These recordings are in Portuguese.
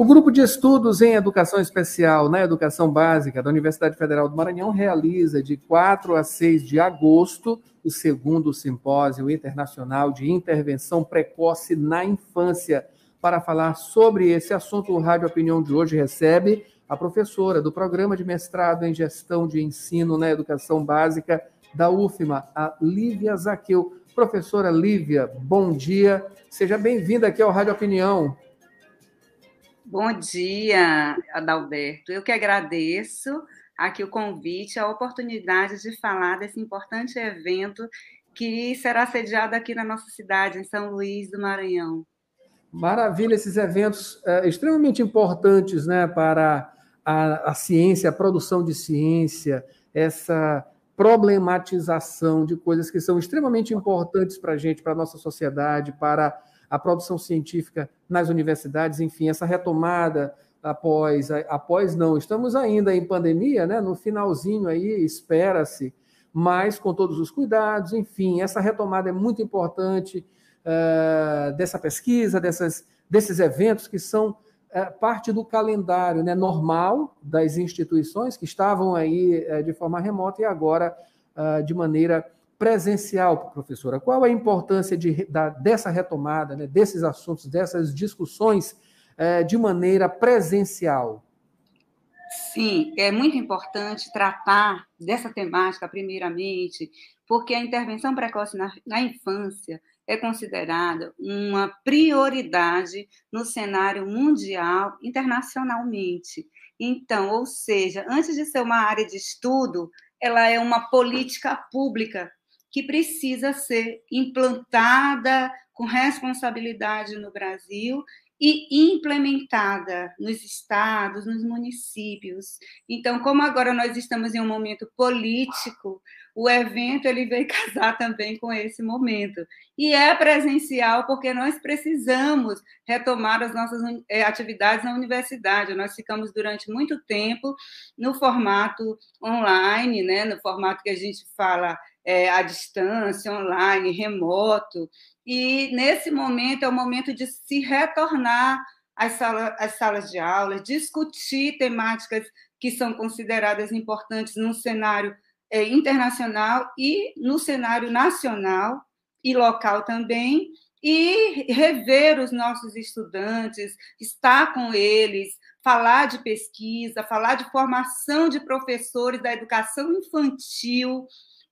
O grupo de estudos em educação especial na educação básica da Universidade Federal do Maranhão realiza de 4 a 6 de agosto o segundo simpósio internacional de intervenção precoce na infância. Para falar sobre esse assunto, o Rádio Opinião de hoje recebe a professora do programa de mestrado em gestão de ensino na educação básica da UFMA, a Lívia Zaqueu. Professora Lívia, bom dia. Seja bem-vinda aqui ao Rádio Opinião. Bom dia, Adalberto. Eu que agradeço aqui o convite, a oportunidade de falar desse importante evento que será sediado aqui na nossa cidade, em São Luís do Maranhão. Maravilha, esses eventos é, extremamente importantes né, para a, a ciência, a produção de ciência, essa problematização de coisas que são extremamente importantes para a gente, para a nossa sociedade, para a produção científica nas universidades, enfim, essa retomada após, após não, estamos ainda em pandemia, né? No finalzinho aí, espera-se, mas com todos os cuidados, enfim, essa retomada é muito importante uh, dessa pesquisa, dessas, desses eventos que são parte do calendário né, normal das instituições que estavam aí uh, de forma remota e agora de maneira presencial, professora. Qual a importância de, da, dessa retomada, né, desses assuntos, dessas discussões é, de maneira presencial? Sim, é muito importante tratar dessa temática, primeiramente, porque a intervenção precoce na, na infância é considerada uma prioridade no cenário mundial, internacionalmente. Então, ou seja, antes de ser uma área de estudo, ela é uma política pública que precisa ser implantada com responsabilidade no Brasil e implementada nos estados, nos municípios. Então, como agora nós estamos em um momento político, o evento ele veio casar também com esse momento. E é presencial porque nós precisamos retomar as nossas eh, atividades na universidade. Nós ficamos durante muito tempo no formato online, né, no formato que a gente fala é, à distância, online, remoto. E nesse momento é o momento de se retornar às, sala, às salas de aula, discutir temáticas que são consideradas importantes no cenário é, internacional e no cenário nacional e local também, e rever os nossos estudantes, estar com eles, falar de pesquisa, falar de formação de professores da educação infantil,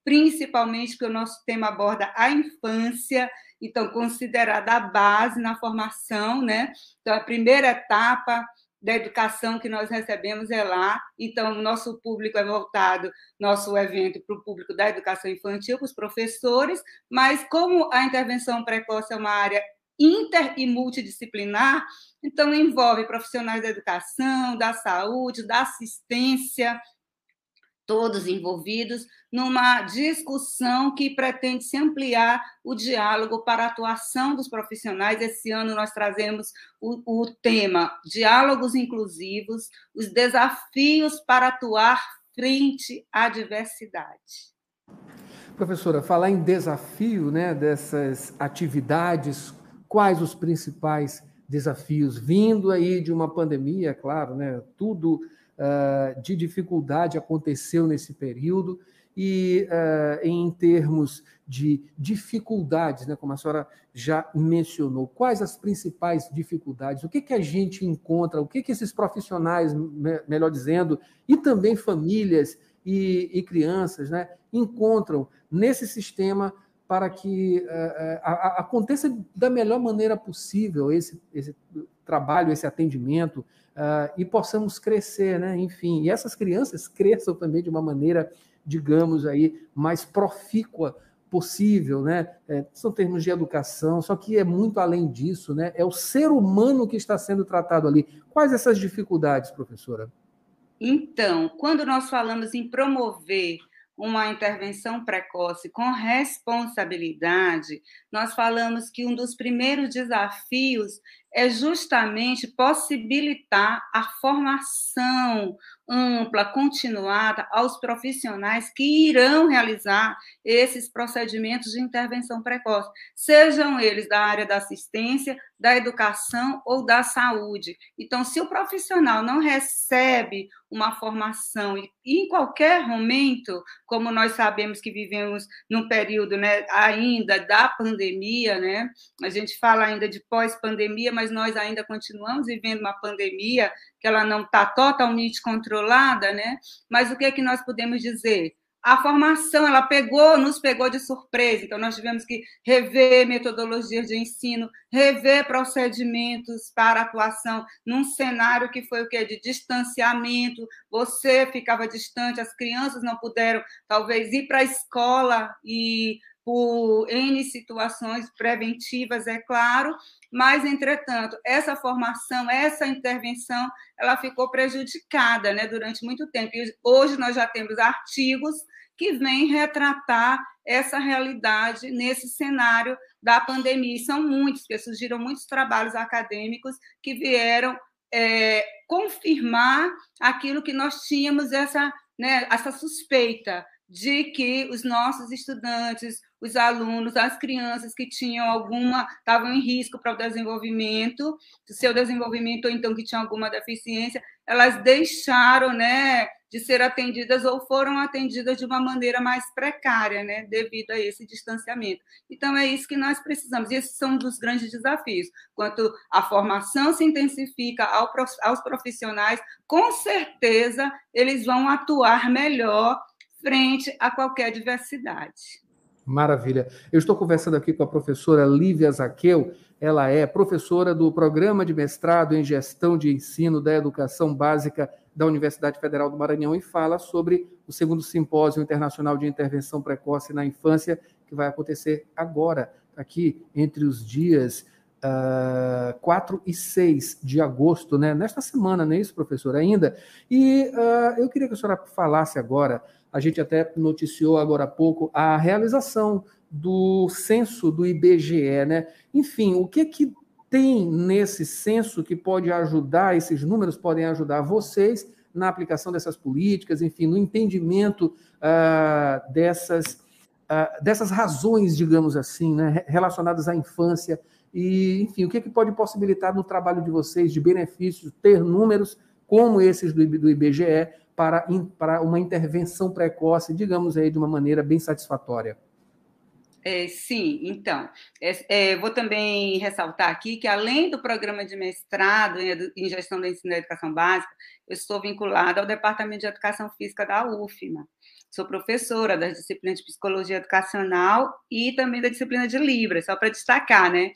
principalmente porque o nosso tema aborda a infância, então considerada a base na formação, né? Então a primeira etapa da educação que nós recebemos é lá. Então, o nosso público é voltado, nosso evento, para o público da educação infantil, para os professores, mas como a intervenção precoce é uma área inter e multidisciplinar, então envolve profissionais da educação, da saúde, da assistência, todos envolvidos numa discussão que pretende se ampliar o diálogo para a atuação dos profissionais. Esse ano nós trazemos o, o tema Diálogos Inclusivos, os desafios para atuar frente à diversidade. Professora, falar em desafio né, dessas atividades, quais os principais desafios? Vindo aí de uma pandemia, claro, né, tudo uh, de dificuldade aconteceu nesse período e uh, em termos de dificuldades, né, como a senhora já mencionou, quais as principais dificuldades? O que, que a gente encontra? O que, que esses profissionais, melhor dizendo, e também famílias e, e crianças, né, encontram nesse sistema para que uh, aconteça da melhor maneira possível esse, esse trabalho, esse atendimento, uh, e possamos crescer, né? Enfim, e essas crianças cresçam também de uma maneira, digamos aí, mais profícua possível, né? É, são termos de educação, só que é muito além disso, né? É o ser humano que está sendo tratado ali. Quais essas dificuldades, professora? Então, quando nós falamos em promover uma intervenção precoce com responsabilidade, nós falamos que um dos primeiros desafios é justamente possibilitar a formação ampla, continuada aos profissionais que irão realizar esses procedimentos de intervenção precoce, sejam eles da área da assistência, da educação ou da saúde. Então, se o profissional não recebe uma formação e em qualquer momento, como nós sabemos que vivemos num período, né, ainda da pandemia, né? A gente fala ainda de pós-pandemia, mas nós ainda continuamos vivendo uma pandemia que ela não está totalmente controlada, né? Mas o que é que nós podemos dizer? A formação, ela pegou, nos pegou de surpresa, então nós tivemos que rever metodologias de ensino, rever procedimentos para atuação num cenário que foi o que de distanciamento, você ficava distante, as crianças não puderam talvez ir para a escola e por N situações preventivas, é claro, mas, entretanto, essa formação, essa intervenção, ela ficou prejudicada né, durante muito tempo. E hoje nós já temos artigos que vêm retratar essa realidade nesse cenário da pandemia. E são muitos, porque surgiram muitos trabalhos acadêmicos que vieram é, confirmar aquilo que nós tínhamos, essa, né, essa suspeita de que os nossos estudantes, os alunos, as crianças que tinham alguma, estavam em risco para o desenvolvimento, seu desenvolvimento, ou então que tinham alguma deficiência, elas deixaram, né, de ser atendidas ou foram atendidas de uma maneira mais precária, né, devido a esse distanciamento. Então, é isso que nós precisamos, e esses são um dos grandes desafios. Quanto a formação se intensifica aos profissionais, com certeza eles vão atuar melhor frente a qualquer diversidade. Maravilha. Eu estou conversando aqui com a professora Lívia Zaqueu. Ela é professora do Programa de Mestrado em Gestão de Ensino da Educação Básica da Universidade Federal do Maranhão e fala sobre o segundo Simpósio Internacional de Intervenção Precoce na Infância, que vai acontecer agora, aqui entre os dias uh, ah, 4 e 6 de agosto, né? nesta semana, não é isso, professor, ainda? E uh, eu queria que a senhora falasse agora a gente até noticiou agora há pouco a realização do censo do IBGE, né? Enfim, o que que tem nesse censo que pode ajudar, esses números podem ajudar vocês na aplicação dessas políticas, enfim, no entendimento uh, dessas, uh, dessas razões, digamos assim, né, relacionadas à infância, e, enfim, o que, que pode possibilitar no trabalho de vocês de benefícios ter números como esses do, do IBGE para, para uma intervenção precoce, digamos aí, de uma maneira bem satisfatória? É, sim, então, é, é, vou também ressaltar aqui que, além do programa de mestrado em, gestão do ensino da educação básica, eu estou vinculada ao Departamento de Educação Física da UFMA. Sou professora das disciplinas de psicologia educacional e também da disciplina de Libras, só para destacar, né?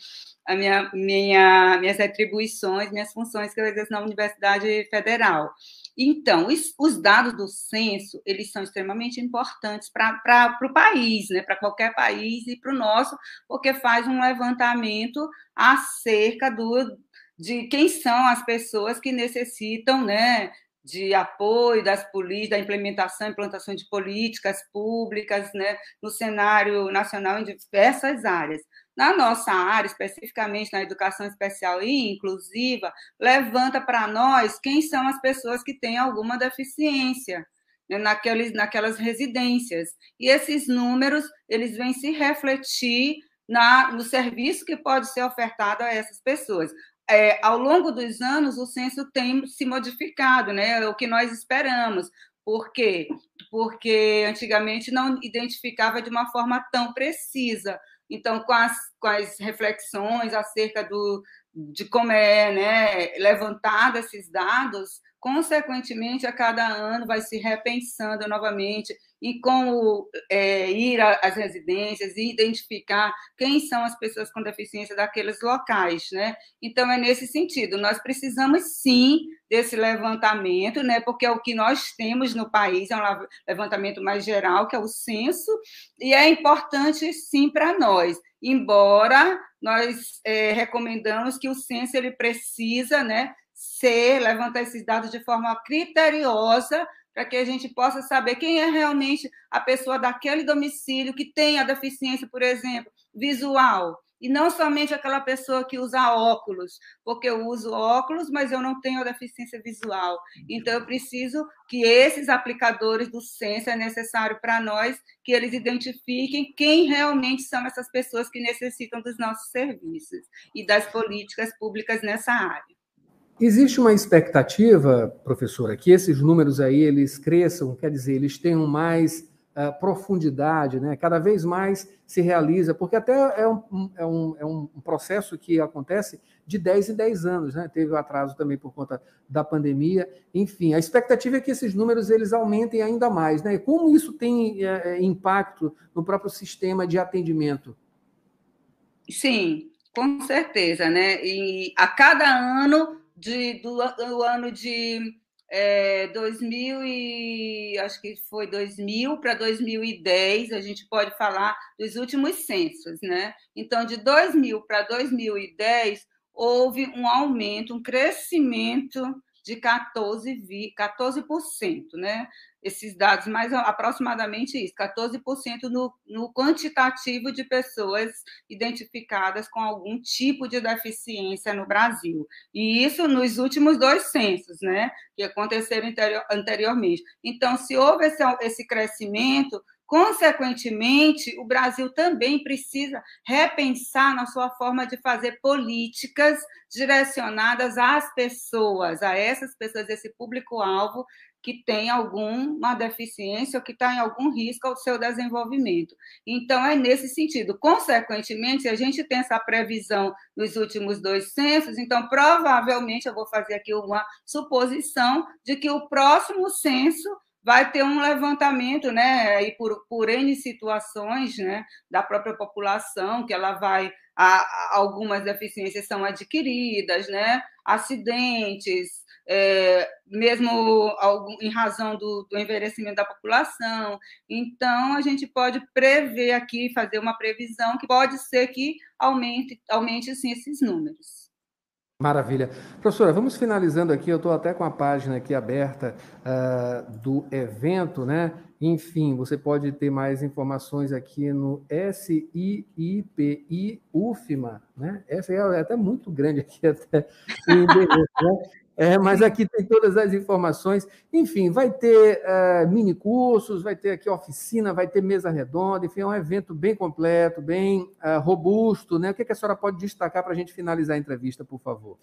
A minha, minha, minhas atribuições, minhas funções que eu exerço na Universidade Federal. Então, os, os dados do censo, eles são extremamente importantes para o país, né? para qualquer país e para o nosso, porque faz um levantamento acerca do, de quem são as pessoas que necessitam né, de apoio das políticas, da implementação e implantação de políticas públicas né, no cenário nacional em diversas áreas. Na nossa área, especificamente na educação especial e inclusiva, levanta para nós quem são as pessoas que têm alguma deficiência né, naqueles, naquelas residências. E esses números, eles vêm se refletir na, no serviço que pode ser ofertado a essas pessoas é, ao longo dos anos, o censo tem se modificado, né? É o que nós esperamos. Por quê? Porque antigamente não identificava de uma forma tão precisa. Então, com as, com as reflexões acerca do, de como é né, levantado esses dados, consequentemente, a cada ano vai se repensando novamente em como é, ir às residências e identificar quem são as pessoas com deficiência daqueles locais, né? Então é nesse sentido, nós precisamos sim desse levantamento, né? Porque é o que nós temos no país, é um levantamento mais geral, que é o censo, e é importante sim para nós, embora nós é, recomendamos que o censo ele precisa, né? Ser, levantar esses dados de forma criteriosa para que a gente possa saber quem é realmente a pessoa daquele domicílio que tem a deficiência, por exemplo, visual. e não somente aquela pessoa que usa óculos, porque eu uso óculos, mas eu não tenho a deficiência visual. Então, eu preciso que esses aplicadores do censo é necessário para nós que eles identifiquem quem realmente são essas pessoas que necessitam dos nossos serviços e das políticas públicas nessa área. Existe uma expectativa, professora, que esses números aí eles cresçam, quer dizer, eles tenham mais uh, profundidade, né? Cada vez mais se realiza, porque até é um, é, um, é um processo que acontece de 10 em 10 anos, né? Teve o um atraso também por conta da pandemia. Enfim, a expectativa é que esses números eles aumentem ainda mais, né? Como isso tem é, é impacto no próprio sistema de atendimento? Sim, com certeza, né? E a cada ano de, do, do ano de é, 2000 e acho que foi 2000 para 2010, a gente pode falar dos últimos censos, né? Então, de 2000 para 2010, houve um aumento, um crescimento de 14%, 14%, né? Esses dados, mais aproximadamente isso, 14% no, no quantitativo de pessoas identificadas com algum tipo de deficiência no Brasil. E isso nos últimos dois censos, né? Que aconteceram anteriormente. Então, se houve esse, esse crescimento, Consequentemente, o Brasil também precisa repensar na sua forma de fazer políticas direcionadas às pessoas, a essas pessoas, esse público-alvo que tem alguma deficiência ou que está em algum risco ao seu desenvolvimento. Então, é nesse sentido. Consequentemente, se a gente tem essa previsão nos últimos dois censos, então, provavelmente, eu vou fazer aqui uma suposição de que o próximo censo vai ter um levantamento, né, e por, por N situações, né, da própria população, que ela vai, a, algumas deficiências são adquiridas, né, acidentes, é, mesmo algum, em razão do, do envelhecimento da população. Então, a gente pode prever aqui, fazer uma previsão que pode ser que aumente, aumente sim, esses números. Maravilha. Professora, vamos finalizando aqui. Eu estou até com a página aqui aberta uh, do evento, né? Enfim, você pode ter mais informações aqui no SIIPI UFMA, né? Essa é até muito grande aqui, até né? É, mas aqui tem todas as informações. Enfim, vai ter uh, mini cursos, vai ter aqui oficina, vai ter mesa redonda, enfim, é um evento bem completo, bem uh, robusto. Né? O que, que a senhora pode destacar para a gente finalizar a entrevista, por favor?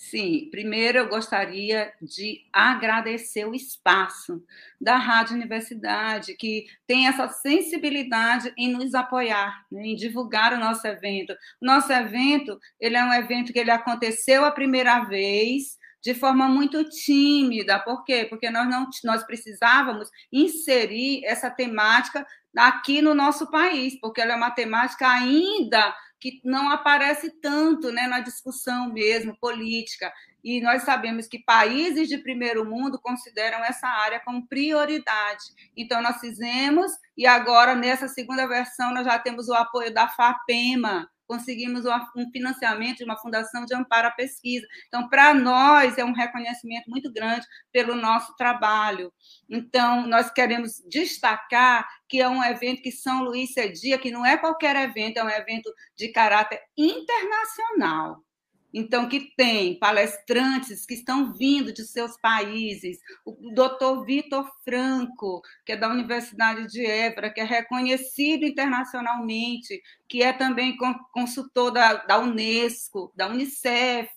Sim, primeiro eu gostaria de agradecer o espaço da Rádio Universidade, que tem essa sensibilidade em nos apoiar, né, em divulgar o nosso evento. Nosso evento, ele é um evento que ele aconteceu a primeira vez, de forma muito tímida. Por quê? Porque nós não nós precisávamos inserir essa temática aqui no nosso país, porque ela é uma temática ainda que não aparece tanto né, na discussão mesmo política. E nós sabemos que países de primeiro mundo consideram essa área como prioridade. Então, nós fizemos, e agora, nessa segunda versão, nós já temos o apoio da FAPEMA, conseguimos um financiamento de uma fundação de amparo à pesquisa. Então, para nós, é um reconhecimento muito grande pelo nosso trabalho. Então, nós queremos destacar que é um evento que São Luís cedia, que não é qualquer evento, é um evento de caráter internacional. Então, que tem palestrantes que estão vindo de seus países, o doutor Vitor Franco, que é da Universidade de Évora, que é reconhecido internacionalmente, que é também consultor da, da Unesco, da Unicef.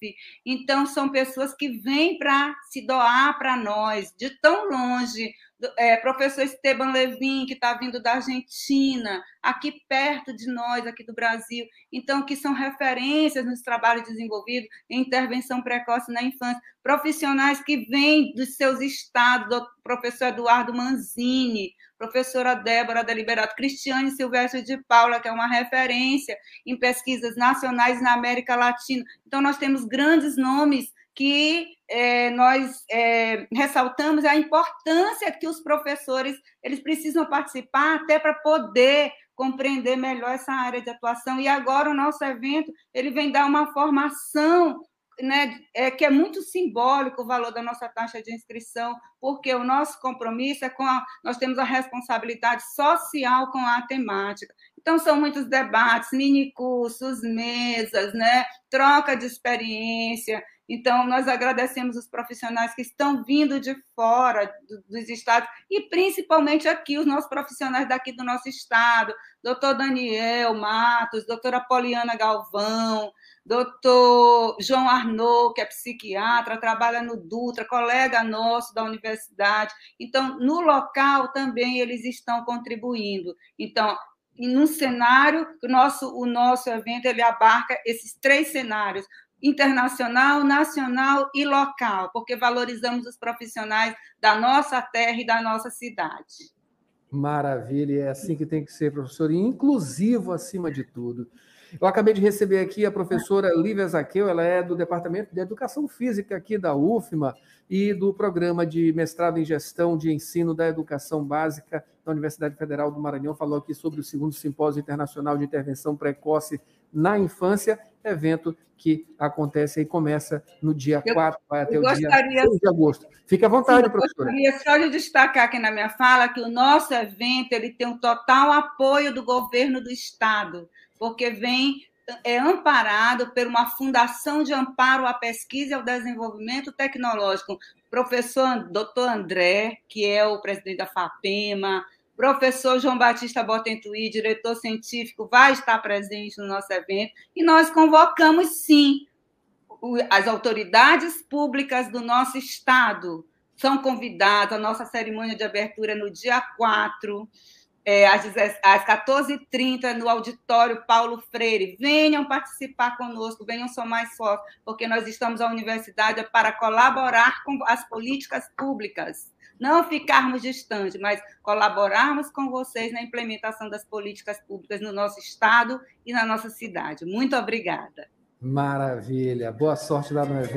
Então, são pessoas que vêm para se doar para nós, de tão longe, é, professor Esteban Levin, que está vindo da Argentina, aqui perto de nós, aqui do Brasil. Então, que são referências nos trabalhos desenvolvidos em intervenção precoce na infância. Profissionais que vêm dos seus estados, do professor Eduardo Manzini, professora Débora Deliberato, Cristiane Silvestre de Paula, que é uma referência em pesquisas nacionais na América Latina. Então, nós temos grandes nomes que é, nós é, ressaltamos a importância que os professores eles precisam participar até para poder compreender melhor essa área de atuação. E agora o nosso evento ele vem dar uma formação né, é, que é muito simbólico o valor da nossa taxa de inscrição, porque o nosso compromisso é com a, nós temos a responsabilidade social com a temática. Então, são muitos debates, mini cursos, mesas, né? troca de experiência. Então, nós agradecemos os profissionais que estão vindo de fora dos estados, e principalmente aqui, os nossos profissionais daqui do nosso estado, doutor Daniel Matos, doutora Poliana Galvão, doutor João Arnaud, que é psiquiatra, trabalha no Dutra, colega nosso da universidade. Então, no local também eles estão contribuindo. Então, num cenário, o nosso, o nosso evento ele abarca esses três cenários: internacional, nacional e local, porque valorizamos os profissionais da nossa terra e da nossa cidade. Maravilha, é assim que tem que ser, professor, e inclusivo acima de tudo. Eu acabei de receber aqui a professora Lívia Zaqueu, ela é do Departamento de Educação Física aqui da UFMA e do Programa de Mestrado em Gestão de Ensino da Educação Básica da Universidade Federal do Maranhão, falou aqui sobre o segundo Simpósio Internacional de Intervenção Precoce na Infância, evento que acontece e começa no dia eu, 4, vai até o gostaria, dia 6 de agosto. Fique à vontade, sim, professora. Eu gostaria só de destacar aqui na minha fala que o nosso evento ele tem um total apoio do governo do Estado porque vem é amparado por uma fundação de amparo à pesquisa e ao desenvolvimento tecnológico. Professor Dr. André, que é o presidente da FAPEMA, professor João Batista Botentuí, diretor científico, vai estar presente no nosso evento, e nós convocamos, sim, as autoridades públicas do nosso estado são convidadas, a nossa cerimônia de abertura é no dia 4, é, às, às 14h30 no auditório Paulo Freire. Venham participar conosco, venham somar esforços, porque nós estamos à universidade para colaborar com as políticas públicas. Não ficarmos distantes, mas colaborarmos com vocês na implementação das políticas públicas no nosso estado e na nossa cidade. Muito obrigada. Maravilha. Boa sorte lá no evento.